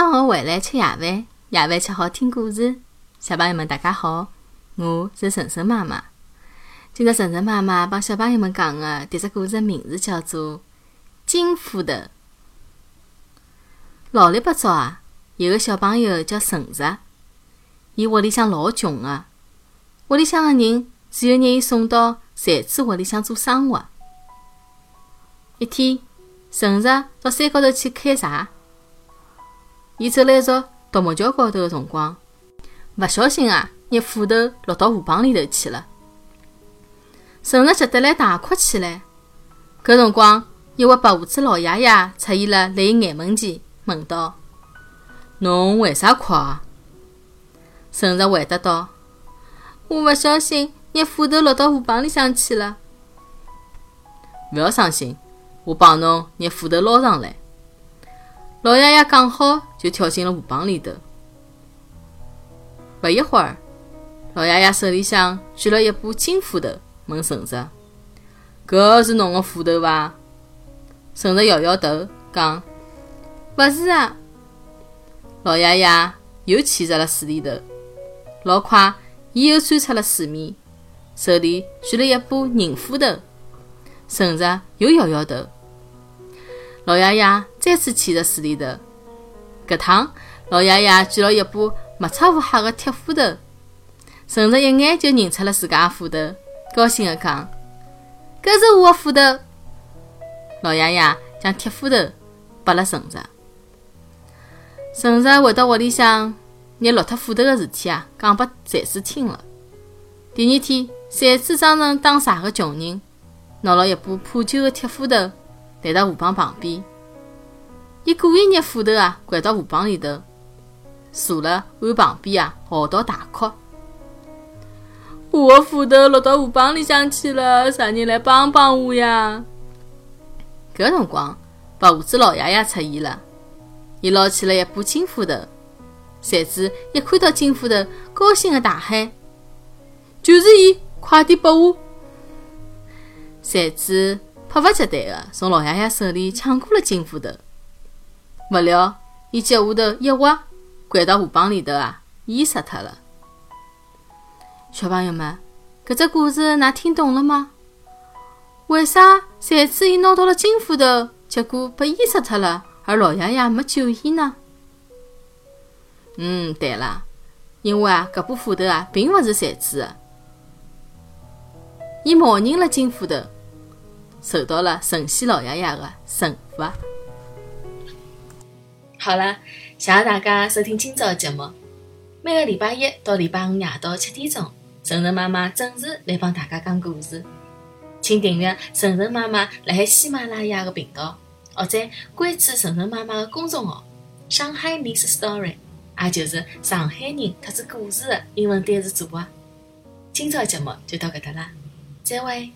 放学回来吃夜饭，夜饭吃好听故事。小朋友们，大家好，我是晨晨妈妈。今朝晨晨妈妈帮小朋友们讲的迭只故事名字叫做《金斧头》。老里八早啊，有个小朋友叫陈实，伊屋里向老穷啊，屋里向个人只有拿伊送到财主屋里向做生活。一天，陈实到山高头去砍柴。伊走了一座独木桥高头的辰光，勿小心啊，拿斧头落到河浜里头去了。陈实急得来大哭起来。搿辰光，一位白胡子老爷爷出现了，辣伊眼门前问道：“侬为啥哭啊？”陈实回答道：“我勿小心拿斧头落到河浜里向去了。”勿要伤心，我帮侬拿斧头捞上来。老爷爷讲好，就跳进了河浜里头。不一会儿，老爷爷手里向举了一把金斧头，问陈实：“搿是侬的斧头伐？”陈实摇摇头，讲：“勿是啊。”老爷爷又潜入了水里头，老快，伊又钻出了水面，手里举了一把银斧头。陈实又摇摇头。老爷爷再次潜入水里头，搿趟老爷爷举了一把没差无黑的铁斧头。陈实一眼就认出了自家的斧头，高兴地讲：“搿是我的斧头。”老爷爷将铁斧头拨了陈实。陈实回到屋里向，拿落脱斧头的事体啊讲拨财主听了。第二天，财主装成打柴的穷人，拿了一把破旧的铁斧头。来到河浜旁边，伊故意拿斧头啊掼到河浜里头，坐了岸旁边啊嚎啕大哭。我的斧头落到河浜里向去了，啥人来帮帮我呀？搿辰光，白胡子老爷爷出现了，伊捞起了一把金斧头。财主一看到金斧头，高兴的大喊：“就是伊，快点拨我！”财主。迫不及待地从老爷爷手里抢过了金斧头，不料伊脚下头一滑，掼到河浜里头啊，淹死脱了。小朋友们，搿只故事㑚听懂了吗？为啥财主伊拿到了金斧头，结果被淹死脱了，而老爷爷没救伊呢？嗯，对了，因为啊，搿把斧头啊，并勿是财主的，伊冒认了金斧头。受到了神仙老爷爷的惩罚。好了，谢谢大家收听今朝的节目。每个礼拜一到礼拜五夜到七点钟，晨晨妈妈准时来帮大家讲故事。请订阅晨晨妈妈辣海喜马拉雅的频道，或者关注晨晨妈妈的公众号“上海 Miss Story”，也就是上海人特指故事的英文单词组合。今朝节目就到搿搭啦，再会。